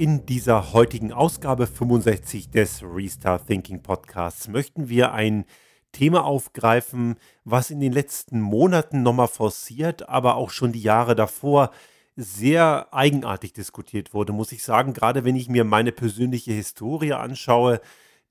In dieser heutigen Ausgabe 65 des Restart Thinking Podcasts möchten wir ein Thema aufgreifen, was in den letzten Monaten nochmal forciert, aber auch schon die Jahre davor sehr eigenartig diskutiert wurde, muss ich sagen. Gerade wenn ich mir meine persönliche Historie anschaue,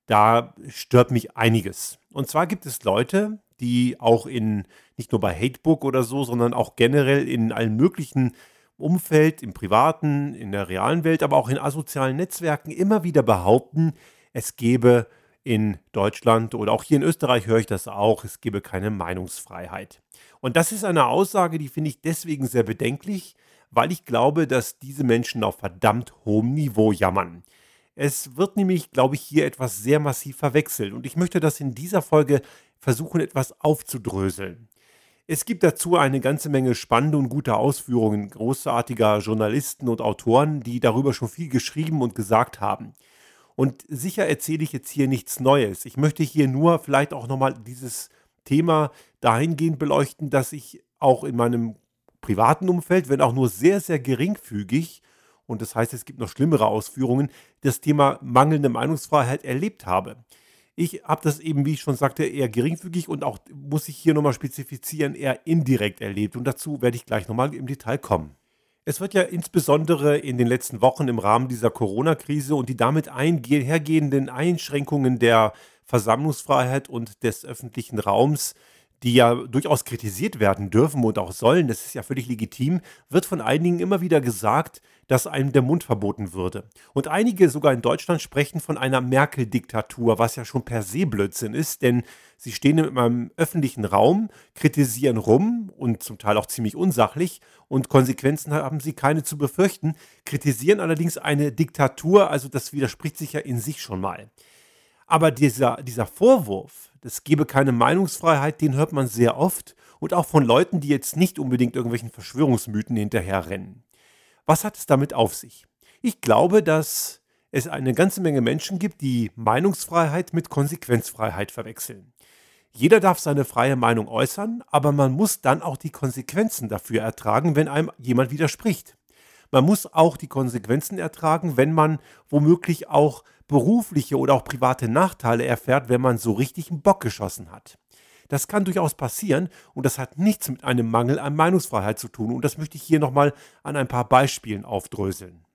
da stört mich einiges. Und zwar gibt es Leute, die auch in, nicht nur bei Hatebook oder so, sondern auch generell in allen möglichen Umfeld, im privaten, in der realen Welt, aber auch in asozialen Netzwerken immer wieder behaupten, es gebe in Deutschland oder auch hier in Österreich höre ich das auch, es gebe keine Meinungsfreiheit. Und das ist eine Aussage, die finde ich deswegen sehr bedenklich, weil ich glaube, dass diese Menschen auf verdammt hohem Niveau jammern. Es wird nämlich, glaube ich, hier etwas sehr massiv verwechselt und ich möchte das in dieser Folge versuchen, etwas aufzudröseln. Es gibt dazu eine ganze Menge spannende und gute Ausführungen großartiger Journalisten und Autoren, die darüber schon viel geschrieben und gesagt haben. Und sicher erzähle ich jetzt hier nichts Neues. Ich möchte hier nur vielleicht auch nochmal dieses Thema dahingehend beleuchten, dass ich auch in meinem privaten Umfeld, wenn auch nur sehr, sehr geringfügig, und das heißt, es gibt noch schlimmere Ausführungen, das Thema mangelnde Meinungsfreiheit erlebt habe. Ich habe das eben, wie ich schon sagte, eher geringfügig und auch, muss ich hier nochmal spezifizieren, eher indirekt erlebt. Und dazu werde ich gleich nochmal im Detail kommen. Es wird ja insbesondere in den letzten Wochen im Rahmen dieser Corona-Krise und die damit einhergehenden Einschränkungen der Versammlungsfreiheit und des öffentlichen Raums die ja durchaus kritisiert werden dürfen und auch sollen, das ist ja völlig legitim, wird von einigen immer wieder gesagt, dass einem der Mund verboten würde. Und einige sogar in Deutschland sprechen von einer Merkel-Diktatur, was ja schon per se Blödsinn ist, denn sie stehen in einem öffentlichen Raum, kritisieren rum und zum Teil auch ziemlich unsachlich und Konsequenzen haben sie keine zu befürchten, kritisieren allerdings eine Diktatur, also das widerspricht sich ja in sich schon mal. Aber dieser, dieser Vorwurf, es gebe keine Meinungsfreiheit, den hört man sehr oft und auch von Leuten, die jetzt nicht unbedingt irgendwelchen Verschwörungsmythen hinterherrennen. Was hat es damit auf sich? Ich glaube, dass es eine ganze Menge Menschen gibt, die Meinungsfreiheit mit Konsequenzfreiheit verwechseln. Jeder darf seine freie Meinung äußern, aber man muss dann auch die Konsequenzen dafür ertragen, wenn einem jemand widerspricht. Man muss auch die Konsequenzen ertragen, wenn man womöglich auch berufliche oder auch private Nachteile erfährt, wenn man so richtig einen Bock geschossen hat. Das kann durchaus passieren und das hat nichts mit einem Mangel an Meinungsfreiheit zu tun und das möchte ich hier nochmal an ein paar Beispielen aufdröseln.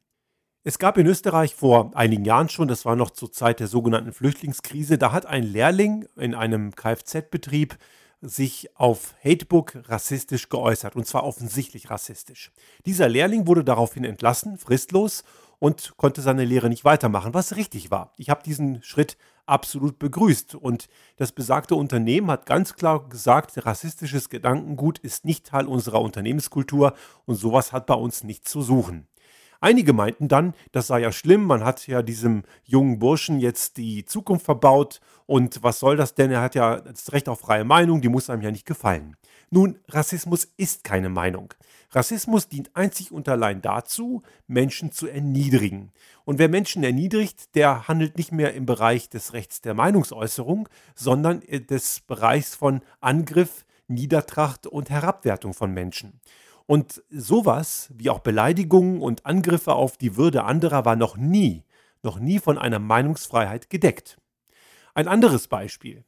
Es gab in Österreich vor einigen Jahren schon, das war noch zur Zeit der sogenannten Flüchtlingskrise, da hat ein Lehrling in einem Kfz-Betrieb sich auf Hatebook rassistisch geäußert und zwar offensichtlich rassistisch. Dieser Lehrling wurde daraufhin entlassen, fristlos und konnte seine Lehre nicht weitermachen, was richtig war. Ich habe diesen Schritt absolut begrüßt und das besagte Unternehmen hat ganz klar gesagt, rassistisches Gedankengut ist nicht Teil unserer Unternehmenskultur und sowas hat bei uns nichts zu suchen. Einige meinten dann, das sei ja schlimm, man hat ja diesem jungen Burschen jetzt die Zukunft verbaut und was soll das denn? Er hat ja das Recht auf freie Meinung, die muss einem ja nicht gefallen. Nun, Rassismus ist keine Meinung. Rassismus dient einzig und allein dazu, Menschen zu erniedrigen. Und wer Menschen erniedrigt, der handelt nicht mehr im Bereich des Rechts der Meinungsäußerung, sondern des Bereichs von Angriff, Niedertracht und Herabwertung von Menschen. Und sowas wie auch Beleidigungen und Angriffe auf die Würde anderer war noch nie, noch nie von einer Meinungsfreiheit gedeckt. Ein anderes Beispiel.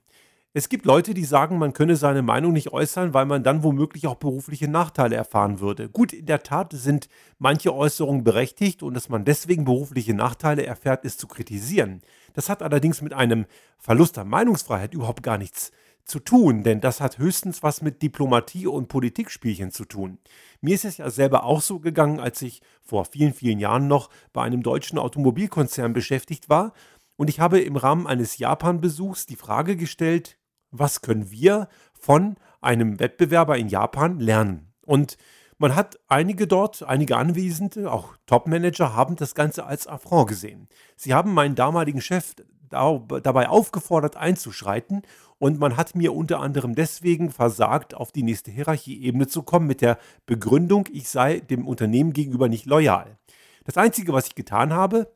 Es gibt Leute, die sagen, man könne seine Meinung nicht äußern, weil man dann womöglich auch berufliche Nachteile erfahren würde. Gut, in der Tat sind manche Äußerungen berechtigt und dass man deswegen berufliche Nachteile erfährt, ist zu kritisieren. Das hat allerdings mit einem Verlust an Meinungsfreiheit überhaupt gar nichts zu tun, denn das hat höchstens was mit Diplomatie und Politikspielchen zu tun. Mir ist es ja selber auch so gegangen, als ich vor vielen, vielen Jahren noch bei einem deutschen Automobilkonzern beschäftigt war und ich habe im Rahmen eines Japan-Besuchs die Frage gestellt, was können wir von einem Wettbewerber in Japan lernen? Und man hat einige dort, einige Anwesende, auch Top-Manager, haben das Ganze als Affront gesehen. Sie haben meinen damaligen Chef dabei aufgefordert einzuschreiten und man hat mir unter anderem deswegen versagt, auf die nächste Hierarchieebene zu kommen mit der Begründung, ich sei dem Unternehmen gegenüber nicht loyal. Das Einzige, was ich getan habe,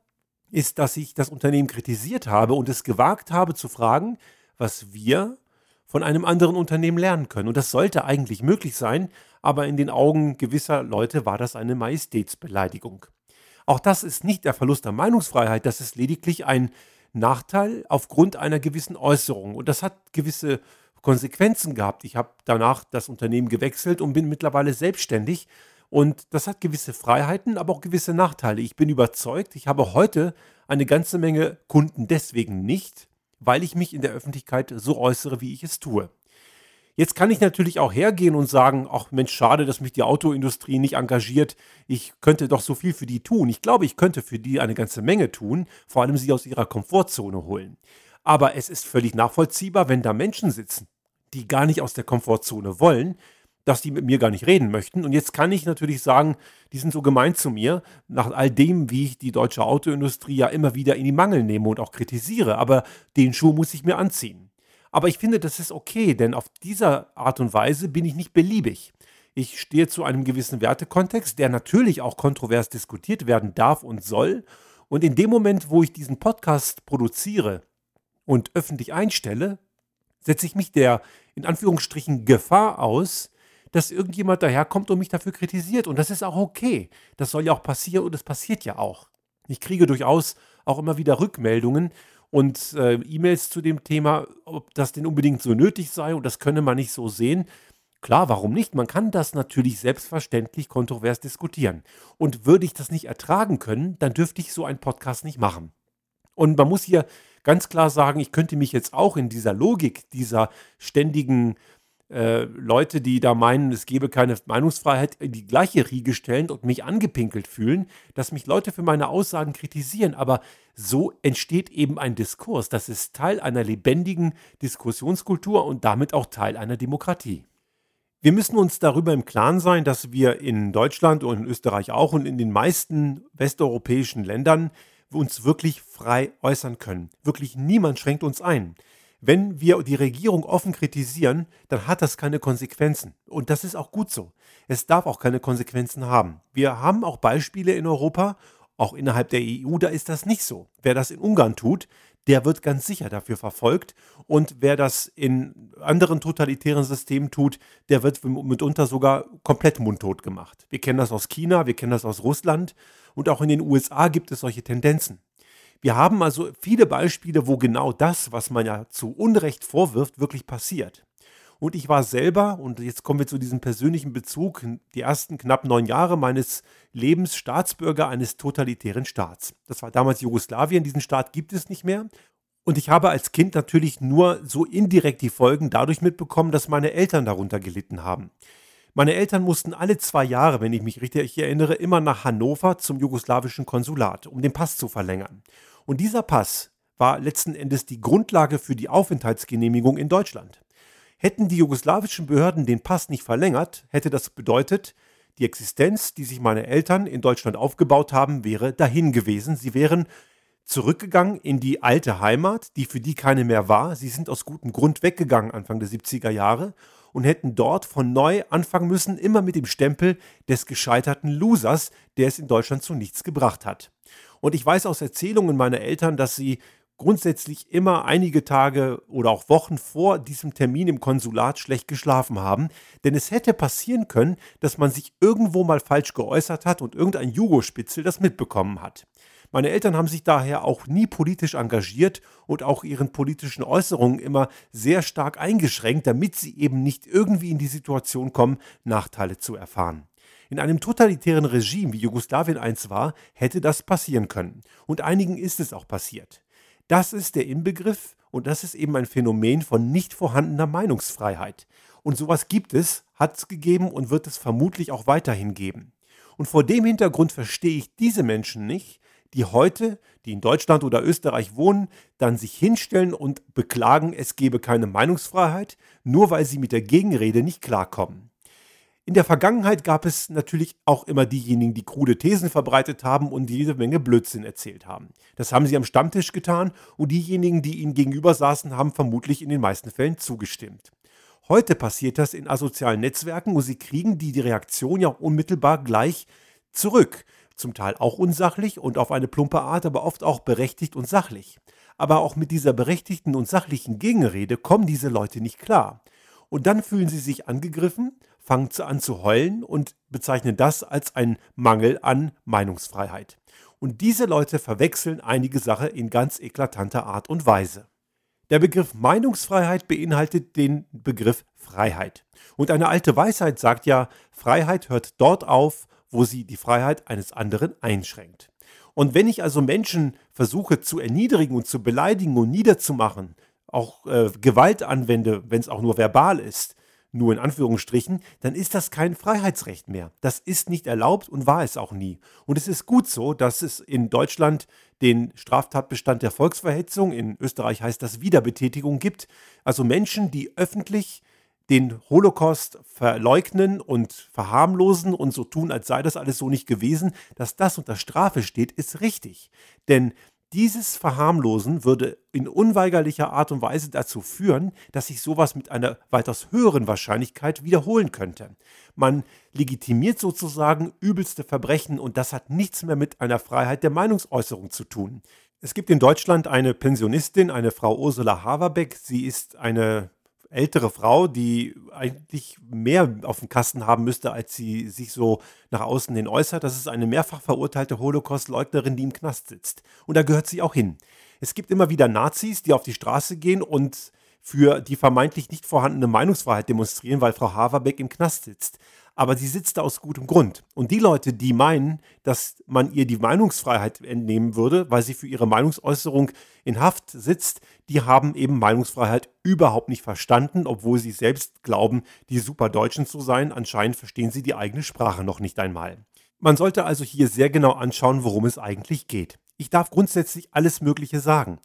ist, dass ich das Unternehmen kritisiert habe und es gewagt habe zu fragen, was wir von einem anderen Unternehmen lernen können. Und das sollte eigentlich möglich sein, aber in den Augen gewisser Leute war das eine Majestätsbeleidigung. Auch das ist nicht der Verlust der Meinungsfreiheit, das ist lediglich ein Nachteil aufgrund einer gewissen Äußerung. Und das hat gewisse Konsequenzen gehabt. Ich habe danach das Unternehmen gewechselt und bin mittlerweile selbstständig. Und das hat gewisse Freiheiten, aber auch gewisse Nachteile. Ich bin überzeugt, ich habe heute eine ganze Menge Kunden deswegen nicht, weil ich mich in der Öffentlichkeit so äußere, wie ich es tue. Jetzt kann ich natürlich auch hergehen und sagen, ach Mensch, schade, dass mich die Autoindustrie nicht engagiert. Ich könnte doch so viel für die tun. Ich glaube, ich könnte für die eine ganze Menge tun, vor allem sie aus ihrer Komfortzone holen. Aber es ist völlig nachvollziehbar, wenn da Menschen sitzen, die gar nicht aus der Komfortzone wollen, dass die mit mir gar nicht reden möchten. Und jetzt kann ich natürlich sagen, die sind so gemein zu mir, nach all dem, wie ich die deutsche Autoindustrie ja immer wieder in die Mangel nehme und auch kritisiere. Aber den Schuh muss ich mir anziehen. Aber ich finde, das ist okay, denn auf dieser Art und Weise bin ich nicht beliebig. Ich stehe zu einem gewissen Wertekontext, der natürlich auch kontrovers diskutiert werden darf und soll. Und in dem Moment, wo ich diesen Podcast produziere und öffentlich einstelle, setze ich mich der in Anführungsstrichen Gefahr aus, dass irgendjemand daherkommt und mich dafür kritisiert. Und das ist auch okay. Das soll ja auch passieren und es passiert ja auch. Ich kriege durchaus auch immer wieder Rückmeldungen und äh, E-Mails zu dem Thema, ob das denn unbedingt so nötig sei und das könne man nicht so sehen. Klar, warum nicht? Man kann das natürlich selbstverständlich kontrovers diskutieren. Und würde ich das nicht ertragen können, dann dürfte ich so einen Podcast nicht machen. Und man muss hier ganz klar sagen, ich könnte mich jetzt auch in dieser Logik dieser ständigen äh, Leute, die da meinen, es gebe keine Meinungsfreiheit, in die gleiche Riege stellen und mich angepinkelt fühlen, dass mich Leute für meine Aussagen kritisieren. Aber so entsteht eben ein Diskurs. Das ist Teil einer lebendigen Diskussionskultur und damit auch Teil einer Demokratie. Wir müssen uns darüber im Klaren sein, dass wir in Deutschland und in Österreich auch und in den meisten westeuropäischen Ländern uns wirklich frei äußern können. Wirklich niemand schränkt uns ein. Wenn wir die Regierung offen kritisieren, dann hat das keine Konsequenzen. Und das ist auch gut so. Es darf auch keine Konsequenzen haben. Wir haben auch Beispiele in Europa, auch innerhalb der EU, da ist das nicht so. Wer das in Ungarn tut, der wird ganz sicher dafür verfolgt. Und wer das in anderen totalitären Systemen tut, der wird mitunter sogar komplett mundtot gemacht. Wir kennen das aus China, wir kennen das aus Russland und auch in den USA gibt es solche Tendenzen. Wir haben also viele Beispiele, wo genau das, was man ja zu Unrecht vorwirft, wirklich passiert. Und ich war selber, und jetzt kommen wir zu diesem persönlichen Bezug, die ersten knapp neun Jahre meines Lebens Staatsbürger eines totalitären Staats. Das war damals Jugoslawien, diesen Staat gibt es nicht mehr. Und ich habe als Kind natürlich nur so indirekt die Folgen dadurch mitbekommen, dass meine Eltern darunter gelitten haben. Meine Eltern mussten alle zwei Jahre, wenn ich mich richtig erinnere, immer nach Hannover zum jugoslawischen Konsulat, um den Pass zu verlängern. Und dieser Pass war letzten Endes die Grundlage für die Aufenthaltsgenehmigung in Deutschland. Hätten die jugoslawischen Behörden den Pass nicht verlängert, hätte das bedeutet, die Existenz, die sich meine Eltern in Deutschland aufgebaut haben, wäre dahin gewesen. Sie wären zurückgegangen in die alte Heimat, die für die keine mehr war. Sie sind aus gutem Grund weggegangen Anfang der 70er Jahre und hätten dort von neu anfangen müssen, immer mit dem Stempel des gescheiterten Losers, der es in Deutschland zu nichts gebracht hat. Und ich weiß aus Erzählungen meiner Eltern, dass sie grundsätzlich immer einige Tage oder auch Wochen vor diesem Termin im Konsulat schlecht geschlafen haben. Denn es hätte passieren können, dass man sich irgendwo mal falsch geäußert hat und irgendein Jugospitzel das mitbekommen hat. Meine Eltern haben sich daher auch nie politisch engagiert und auch ihren politischen Äußerungen immer sehr stark eingeschränkt, damit sie eben nicht irgendwie in die Situation kommen, Nachteile zu erfahren. In einem totalitären Regime, wie Jugoslawien eins war, hätte das passieren können. Und einigen ist es auch passiert. Das ist der Inbegriff und das ist eben ein Phänomen von nicht vorhandener Meinungsfreiheit. Und sowas gibt es, hat es gegeben und wird es vermutlich auch weiterhin geben. Und vor dem Hintergrund verstehe ich diese Menschen nicht, die heute, die in Deutschland oder Österreich wohnen, dann sich hinstellen und beklagen, es gebe keine Meinungsfreiheit, nur weil sie mit der Gegenrede nicht klarkommen. In der Vergangenheit gab es natürlich auch immer diejenigen, die krude Thesen verbreitet haben und jede Menge Blödsinn erzählt haben. Das haben sie am Stammtisch getan und diejenigen, die ihnen gegenüber saßen, haben vermutlich in den meisten Fällen zugestimmt. Heute passiert das in asozialen Netzwerken und sie kriegen die, die Reaktion ja unmittelbar gleich zurück. Zum Teil auch unsachlich und auf eine plumpe Art, aber oft auch berechtigt und sachlich. Aber auch mit dieser berechtigten und sachlichen Gegenrede kommen diese Leute nicht klar. Und dann fühlen sie sich angegriffen fangen an zu heulen und bezeichnen das als einen Mangel an Meinungsfreiheit. Und diese Leute verwechseln einige Sachen in ganz eklatanter Art und Weise. Der Begriff Meinungsfreiheit beinhaltet den Begriff Freiheit. Und eine alte Weisheit sagt ja, Freiheit hört dort auf, wo sie die Freiheit eines anderen einschränkt. Und wenn ich also Menschen versuche zu erniedrigen und zu beleidigen und niederzumachen, auch äh, Gewalt anwende, wenn es auch nur verbal ist, nur in Anführungsstrichen, dann ist das kein Freiheitsrecht mehr. Das ist nicht erlaubt und war es auch nie. Und es ist gut so, dass es in Deutschland den Straftatbestand der Volksverhetzung, in Österreich heißt das Wiederbetätigung gibt. Also Menschen, die öffentlich den Holocaust verleugnen und verharmlosen und so tun, als sei das alles so nicht gewesen, dass das unter Strafe steht, ist richtig. Denn dieses Verharmlosen würde in unweigerlicher Art und Weise dazu führen, dass sich sowas mit einer weitaus höheren Wahrscheinlichkeit wiederholen könnte. Man legitimiert sozusagen übelste Verbrechen und das hat nichts mehr mit einer Freiheit der Meinungsäußerung zu tun. Es gibt in Deutschland eine Pensionistin, eine Frau Ursula Haverbeck. Sie ist eine ältere Frau, die eigentlich mehr auf dem Kasten haben müsste, als sie sich so nach außen hin äußert. Das ist eine mehrfach verurteilte Holocaust-Leugnerin, die im Knast sitzt. Und da gehört sie auch hin. Es gibt immer wieder Nazis, die auf die Straße gehen und für die vermeintlich nicht vorhandene Meinungsfreiheit demonstrieren, weil Frau Haverbeck im Knast sitzt aber sie sitzt da aus gutem Grund. Und die Leute, die meinen, dass man ihr die Meinungsfreiheit entnehmen würde, weil sie für ihre Meinungsäußerung in Haft sitzt, die haben eben Meinungsfreiheit überhaupt nicht verstanden, obwohl sie selbst glauben, die Superdeutschen zu sein. Anscheinend verstehen sie die eigene Sprache noch nicht einmal. Man sollte also hier sehr genau anschauen, worum es eigentlich geht. Ich darf grundsätzlich alles Mögliche sagen,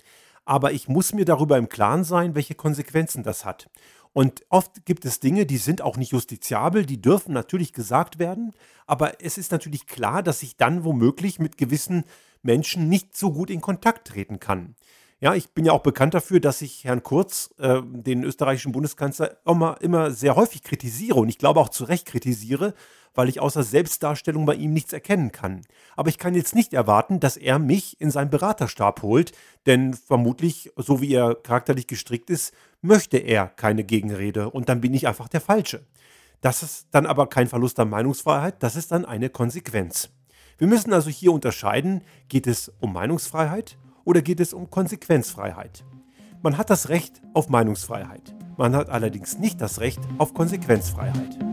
aber ich muss mir darüber im Klaren sein, welche Konsequenzen das hat. Und oft gibt es Dinge, die sind auch nicht justiziabel, die dürfen natürlich gesagt werden, aber es ist natürlich klar, dass ich dann womöglich mit gewissen Menschen nicht so gut in Kontakt treten kann. Ja, ich bin ja auch bekannt dafür, dass ich Herrn Kurz, äh, den österreichischen Bundeskanzler, immer, immer sehr häufig kritisiere und ich glaube auch zu Recht kritisiere, weil ich außer Selbstdarstellung bei ihm nichts erkennen kann. Aber ich kann jetzt nicht erwarten, dass er mich in seinen Beraterstab holt, denn vermutlich, so wie er charakterlich gestrickt ist, möchte er keine Gegenrede und dann bin ich einfach der Falsche. Das ist dann aber kein Verlust an Meinungsfreiheit, das ist dann eine Konsequenz. Wir müssen also hier unterscheiden, geht es um Meinungsfreiheit oder geht es um Konsequenzfreiheit? Man hat das Recht auf Meinungsfreiheit. Man hat allerdings nicht das Recht auf Konsequenzfreiheit.